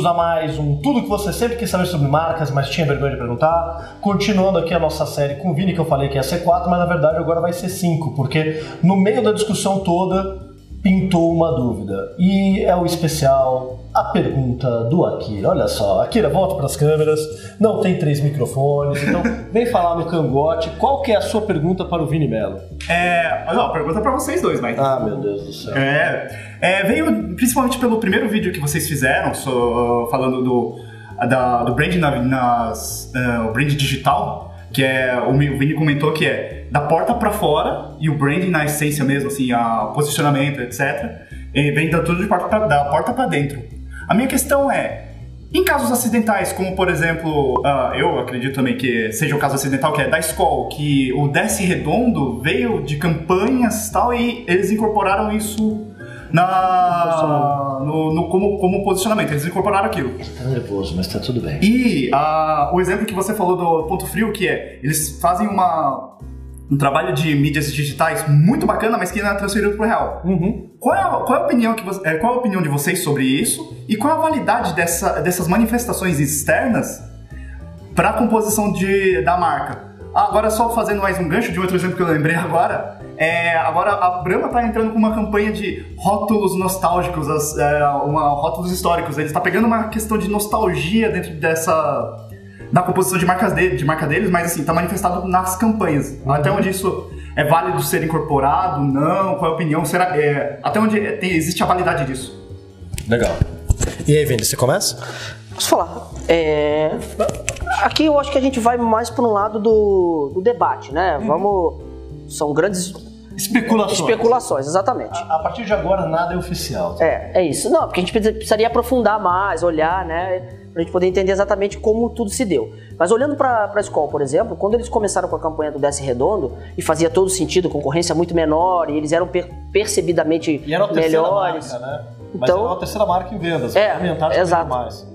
bem-vindos a mais um Tudo que você sempre quis saber sobre marcas, mas tinha vergonha de perguntar. Continuando aqui a nossa série com o Vini, que eu falei que ia ser 4, mas na verdade agora vai ser 5, porque no meio da discussão toda pintou uma dúvida. E é o especial A Pergunta do Akira. Olha só, Akira, volta para as câmeras, não tem três microfones, então vem falar no cangote. Qual que é a sua pergunta para o Vini Mello? É. Não, pergunta para vocês dois, Mike. Ah, meu Deus do céu. É, é, veio principalmente pelo primeiro vídeo que vocês fizeram, so, falando do, da, do brand na, nas, uh, o brand digital, que é o Vini comentou que é da porta para fora e o branding na essência mesmo, assim, a posicionamento, etc. vem da tudo de porta pra, da porta para dentro. A minha questão é em casos acidentais, como por exemplo, uh, eu acredito também que seja o caso acidental, que é da escola, que o Desce Redondo veio de campanhas e tal, e eles incorporaram isso na, no, no, como, como posicionamento. Eles incorporaram aquilo. Ele tá nervoso, mas tá tudo bem. E uh, o exemplo que você falou do ponto frio, que é, eles fazem uma, um trabalho de mídias digitais muito bacana, mas que não é transferido para o real. Uhum. Qual, é a, qual, é a opinião que você, é, qual é a opinião de vocês sobre isso? E qual é a validade dessa, dessas manifestações externas para a composição de, da marca? Ah, agora só fazendo mais um gancho de outro exemplo que eu lembrei agora, é, agora a Brahma está entrando com uma campanha de rótulos nostálgicos, as, é, uma, rótulos históricos. Ele está pegando uma questão de nostalgia dentro dessa da composição de marcas dele, de marca deles, mas assim, está manifestado nas campanhas. Uhum. Até onde isso é válido ser incorporado, não, qual é a opinião? Será, é, até onde tem, existe a validade disso? Legal. E aí, Vini, você começa? Posso falar. É... Aqui eu acho que a gente vai mais para um lado do, do debate, né? Uhum. Vamos. São grandes Especulações. Especulações, exatamente. A, a, partir de agora nada é oficial. Tá? É, é isso. Não, porque a gente precisaria aprofundar mais, olhar, né? Pra gente poder entender exatamente como tudo se deu. Mas olhando para a escola, por exemplo, quando eles começaram com a campanha do Desce Redondo, e fazia todo sentido, concorrência muito menor, e eles eram per percebidamente e era a melhores. Marca, né? Mas então, era a terceira marca em vendas. É, exato. Mais.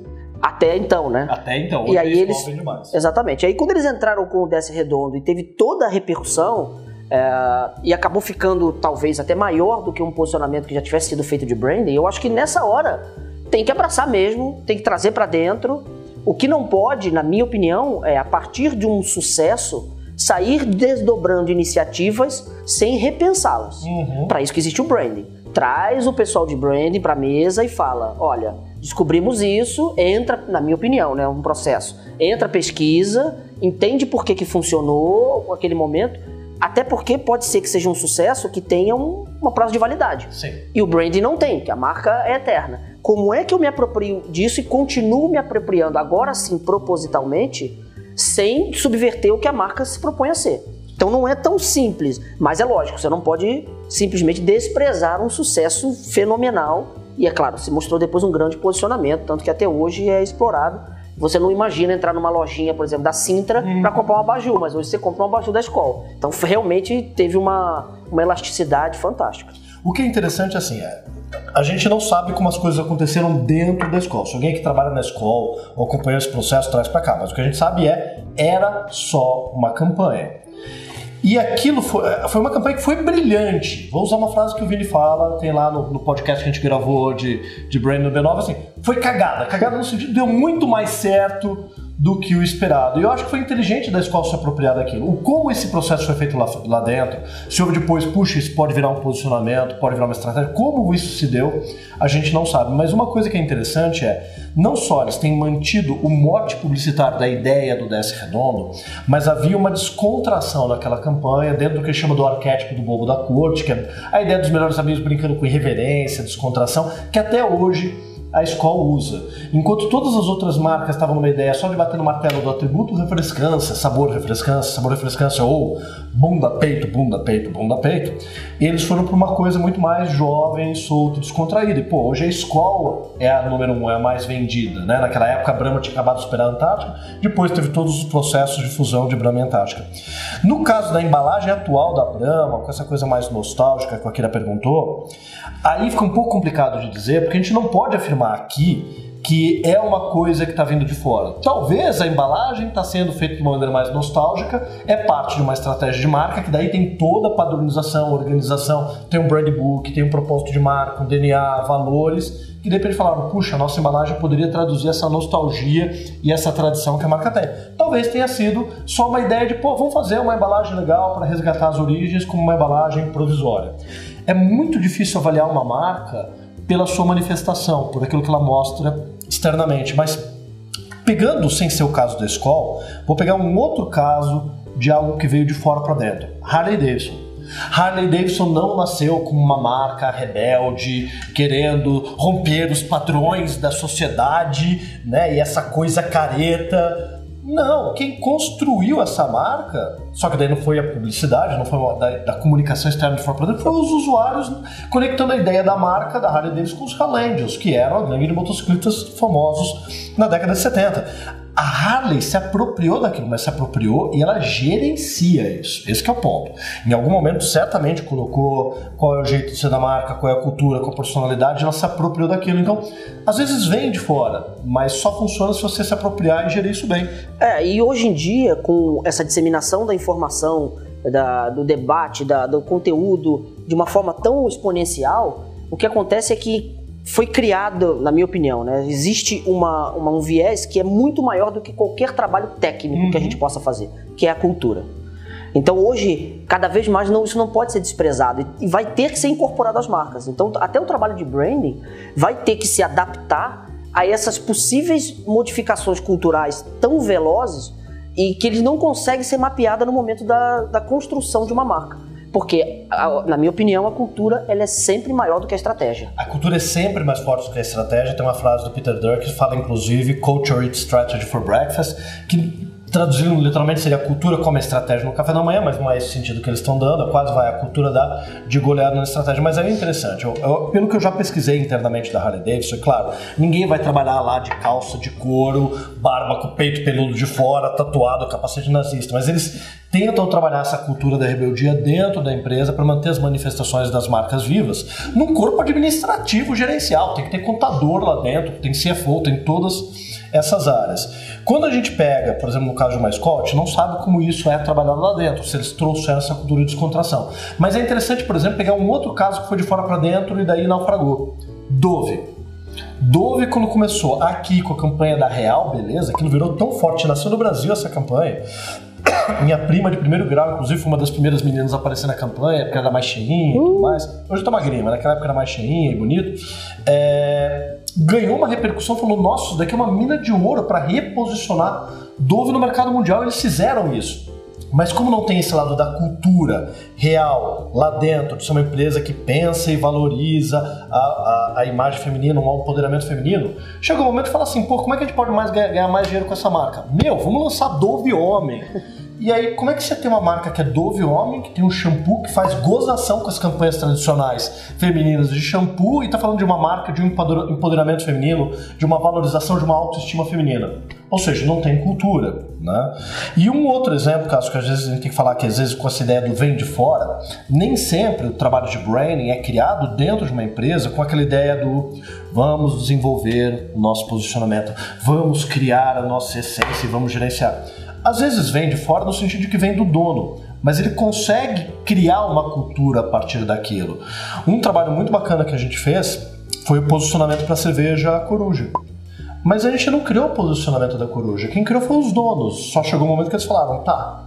Até então, né? Até então. Hoje e aí eles, eles exatamente. Aí quando eles entraram com o Desce Redondo e teve toda a repercussão, é, e acabou ficando talvez até maior do que um posicionamento que já tivesse sido feito de branding, eu acho que nessa hora tem que abraçar mesmo, tem que trazer para dentro. O que não pode, na minha opinião, é a partir de um sucesso sair desdobrando iniciativas sem repensá-las. Uhum. Para isso que existe o branding. Traz o pessoal de branding para a mesa e fala: olha, descobrimos isso, entra, na minha opinião, né, um processo. Entra pesquisa, entende por que, que funcionou aquele momento até porque pode ser que seja um sucesso que tenha um, uma prazo de validade. Sim. E o branding não tem, que a marca é eterna. Como é que eu me aproprio disso e continuo me apropriando agora sim propositalmente, sem subverter o que a marca se propõe a ser? Então não é tão simples, mas é lógico, você não pode simplesmente desprezar um sucesso fenomenal. E é claro, se mostrou depois um grande posicionamento, tanto que até hoje é explorado você não imagina entrar numa lojinha, por exemplo, da Sintra uhum. para comprar um abajur, mas hoje você compra um abajur da escola. Então realmente teve uma, uma elasticidade fantástica. O que é interessante assim é, a gente não sabe como as coisas aconteceram dentro da escola. Se alguém que trabalha na escola ou acompanha esse processo traz para cá, mas o que a gente sabe é era só uma campanha. E aquilo foi, foi uma campanha que foi brilhante. Vou usar uma frase que o Vini fala, tem lá no, no podcast que a gente gravou de, de Brandon B9, assim, foi cagada. Cagada no sentido, deu muito mais certo do que o esperado. E eu acho que foi inteligente da escola se apropriar daquilo. O como esse processo foi feito lá, lá dentro, se houve depois, puxa, isso pode virar um posicionamento, pode virar uma estratégia, como isso se deu, a gente não sabe. Mas uma coisa que é interessante é, não só eles têm mantido o mote publicitário da ideia do Desce Redondo, mas havia uma descontração naquela campanha, dentro do que chama do arquétipo do bobo da corte, que é a ideia dos melhores amigos brincando com irreverência, descontração, que até hoje a escola usa. Enquanto todas as outras marcas estavam numa ideia só de bater no martelo do atributo refrescância, sabor refrescância, sabor refrescância ou bunda peito, bunda peito, bunda peito, eles foram para uma coisa muito mais jovem, solto, descontraída. E pô, hoje a escola é a número um, é a mais vendida, né? Naquela época a Brahma tinha acabado de superar a Antártica, depois teve todos os processos de fusão de Brahma e Antártica. No caso da embalagem atual da Brahma, com essa coisa mais nostálgica que a Kira perguntou, aí fica um pouco complicado de dizer, porque a gente não pode afirmar aqui que é uma coisa que está vindo de fora. Talvez a embalagem está sendo feita de uma maneira mais nostálgica, é parte de uma estratégia de marca, que daí tem toda a padronização, organização, tem um brand book, tem um propósito de marca, um DNA, valores, que de repente falaram, puxa, a nossa embalagem poderia traduzir essa nostalgia e essa tradição que a marca tem. Talvez tenha sido só uma ideia de, pô, vamos fazer uma embalagem legal para resgatar as origens como uma embalagem provisória. É muito difícil avaliar uma marca pela sua manifestação, por aquilo que ela mostra externamente, mas pegando sem ser o caso da escola, vou pegar um outro caso de algo que veio de fora para dentro. Harley Davidson. Harley Davidson não nasceu como uma marca rebelde, querendo romper os padrões da sociedade, né? E essa coisa careta. Não, quem construiu essa marca, só que daí não foi a publicidade, não foi da, da comunicação externa de forma para dentro, foi os usuários conectando a ideia da marca da Harley Davidson com os Highlander, que eram a gangue de motociclistas famosos na década de 70 a Harley se apropriou daquilo, mas se apropriou e ela gerencia isso. Esse é o ponto. Em algum momento, certamente colocou qual é o jeito de ser da marca, qual é a cultura, qual a personalidade, ela se apropriou daquilo. Então, às vezes vem de fora, mas só funciona se você se apropriar e gerir isso bem. É, e hoje em dia, com essa disseminação da informação, da, do debate, da, do conteúdo de uma forma tão exponencial, o que acontece é que foi criado, na minha opinião, né? Existe uma, uma, um viés que é muito maior do que qualquer trabalho técnico uhum. que a gente possa fazer, que é a cultura. Então hoje, cada vez mais, não, isso não pode ser desprezado e vai ter que ser incorporado às marcas. Então até o trabalho de branding vai ter que se adaptar a essas possíveis modificações culturais tão velozes e que eles não conseguem ser mapeadas no momento da, da construção de uma marca. Porque, na minha opinião, a cultura ela é sempre maior do que a estratégia. A cultura é sempre mais forte do que a estratégia. Tem uma frase do Peter Drucker que fala, inclusive, Culture Eats Strategy for Breakfast, que traduzindo literalmente seria cultura como estratégia no café da manhã, mas não é esse sentido que eles estão dando, é quase vai a cultura da, de goleada na estratégia. Mas é interessante, eu, eu, pelo que eu já pesquisei internamente da Harley Davidson, é claro, ninguém vai trabalhar lá de calça de couro, barba com peito peludo de fora, tatuado, capacete nazista, mas eles tentam trabalhar essa cultura da rebeldia dentro da empresa para manter as manifestações das marcas vivas num corpo administrativo gerencial. Tem que ter contador lá dentro, tem CFO, tem todas essas áreas. Quando a gente pega, por exemplo, no caso de uma Scott, não sabe como isso é trabalhado lá dentro, se eles trouxeram essa cultura de descontração. Mas é interessante, por exemplo, pegar um outro caso que foi de fora para dentro e daí naufragou. Dove. Dove, quando começou aqui com a campanha da Real, beleza, aquilo virou tão forte, nasceu no Brasil essa campanha, minha prima de primeiro grau, inclusive, foi uma das primeiras meninas a aparecer na campanha, porque era mais cheinha e tudo uh. mais. Hoje tá magrinha, mas naquela época era mais cheinha e bonito. É... Ganhou uma repercussão, falou: nossa, isso daqui é uma mina de ouro para reposicionar Dove no mercado mundial. Eles fizeram isso. Mas como não tem esse lado da cultura real lá dentro, de ser uma empresa que pensa e valoriza a, a, a imagem feminina, um empoderamento feminino, chega um momento e fala assim, pô, como é que a gente pode mais ganhar, ganhar mais dinheiro com essa marca? Meu, vamos lançar Dove Homem. E aí, como é que você tem uma marca que é Dove Homem, que tem um shampoo que faz gozação com as campanhas tradicionais femininas de shampoo e tá falando de uma marca de um empoderamento feminino, de uma valorização de uma autoestima feminina? Ou seja, não tem cultura, né? E um outro exemplo, caso que às vezes a gente tem que falar que às vezes com essa ideia do vem de fora, nem sempre o trabalho de branding é criado dentro de uma empresa com aquela ideia do vamos desenvolver o nosso posicionamento, vamos criar a nossa essência e vamos gerenciar. Às vezes vem de fora no sentido de que vem do dono, mas ele consegue criar uma cultura a partir daquilo. Um trabalho muito bacana que a gente fez foi o posicionamento para a cerveja Coruja. Mas a gente não criou o posicionamento da Coruja. Quem criou foi os donos. Só chegou um momento que eles falaram, tá,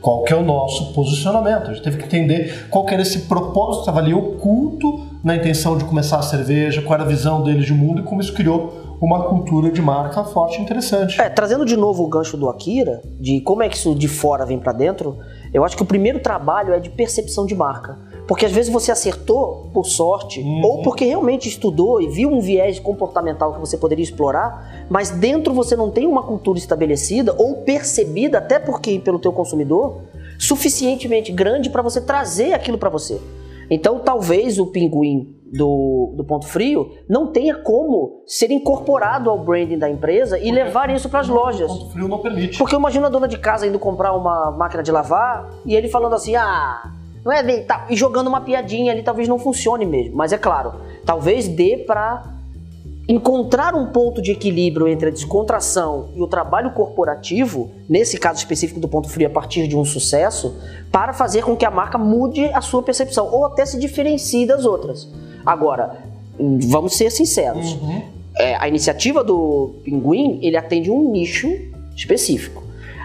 qual que é o nosso posicionamento? A gente teve que entender qual que era esse propósito, estava ali oculto na intenção de começar a cerveja, qual era a visão deles de mundo e como isso criou uma cultura de marca forte e interessante. É, trazendo de novo o gancho do Akira, de como é que isso de fora vem para dentro, eu acho que o primeiro trabalho é de percepção de marca. Porque às vezes você acertou por sorte, uhum. ou porque realmente estudou e viu um viés comportamental que você poderia explorar, mas dentro você não tem uma cultura estabelecida ou percebida, até porque pelo teu consumidor, suficientemente grande para você trazer aquilo para você. Então talvez o pinguim do, do ponto frio não tenha como ser incorporado ao branding da empresa e levar isso para as lojas. O ponto frio não permite. Porque imagina a dona de casa indo comprar uma máquina de lavar e ele falando assim: ah, não é bem. Tá, e jogando uma piadinha ali, talvez não funcione mesmo. Mas é claro, talvez dê para encontrar um ponto de equilíbrio entre a descontração e o trabalho corporativo, nesse caso específico do ponto frio, a partir de um sucesso, para fazer com que a marca mude a sua percepção ou até se diferencie das outras. Agora, vamos ser sinceros. Uhum. É, a iniciativa do Pinguim, ele atende um nicho específico.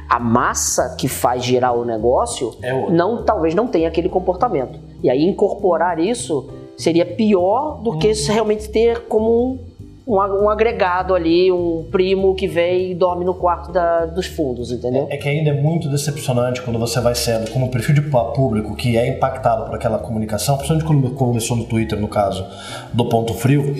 A massa que faz girar o negócio é não talvez não tenha aquele comportamento. E aí incorporar isso seria pior do uhum. que realmente ter como um um, um, agregado ali, um primo que vem e dorme no quarto da, dos fundos, entendeu? É, é, que ainda é muito decepcionante quando você vai sendo como perfil de público que é impactado por aquela comunicação, principalmente quando começou no Twitter, no caso do Ponto Frio,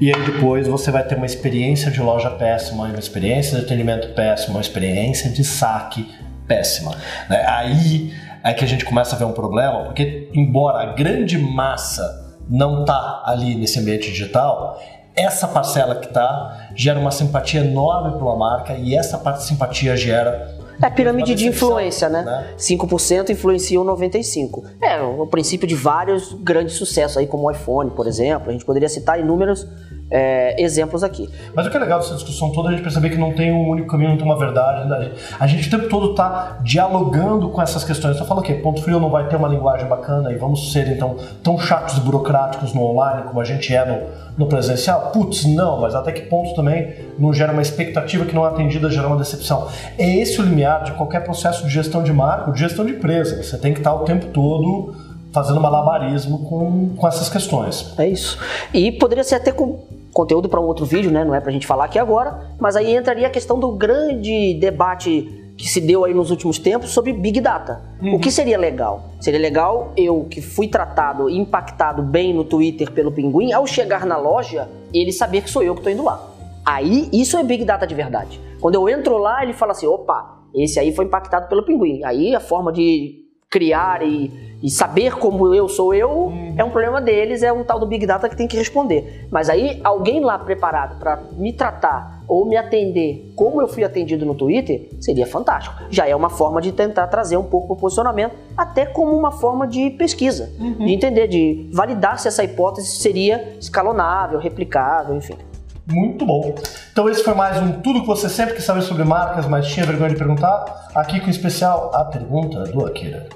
e aí depois você vai ter uma experiência de loja péssima, uma experiência de atendimento péssima, uma experiência de saque péssima. Né? Aí é que a gente começa a ver um problema, porque embora a grande massa não tá ali nesse ambiente digital, essa parcela que está gera uma simpatia enorme para uma marca e essa parte de simpatia gera é pirâmide de influência, né? né? 5% influenciam 95%. É o princípio de vários grandes sucessos aí, como o iPhone, por exemplo. A gente poderia citar inúmeros é, exemplos aqui. Mas o que é legal dessa discussão toda é a gente perceber que não tem um único caminho, não tem uma verdade. Né? A gente o tempo todo está dialogando com essas questões. Só fala que ponto frio não vai ter uma linguagem bacana e vamos ser então tão chatos e burocráticos no online como a gente é no, no presencial? Putz, não, mas até que ponto também não gera uma expectativa que não é atendida, gera uma decepção. É esse o limiar de qualquer processo de gestão de marca, de gestão de empresa. Você tem que estar o tempo todo fazendo malabarismo com, com essas questões. É isso. E poderia ser até com conteúdo para um outro vídeo, né? Não é para a gente falar aqui agora, mas aí entraria a questão do grande debate que se deu aí nos últimos tempos sobre Big Data. Uhum. O que seria legal? Seria legal eu, que fui tratado, impactado bem no Twitter pelo Pinguim, ao chegar na loja, ele saber que sou eu que estou indo lá. Aí, isso é Big Data de verdade. Quando eu entro lá, ele fala assim, opa, esse aí foi impactado pelo Pinguim. Aí a forma de criar e, e saber como eu sou eu uhum. é um problema deles, é um tal do Big Data que tem que responder. Mas aí alguém lá preparado para me tratar ou me atender como eu fui atendido no Twitter, seria fantástico. Já é uma forma de tentar trazer um pouco o posicionamento, até como uma forma de pesquisa, uhum. de entender, de validar se essa hipótese seria escalonável, replicável, enfim. Muito bom. Então esse foi mais um Tudo que você sempre quis saber sobre marcas, mas tinha vergonha de perguntar. Aqui com especial A Pergunta do Akira.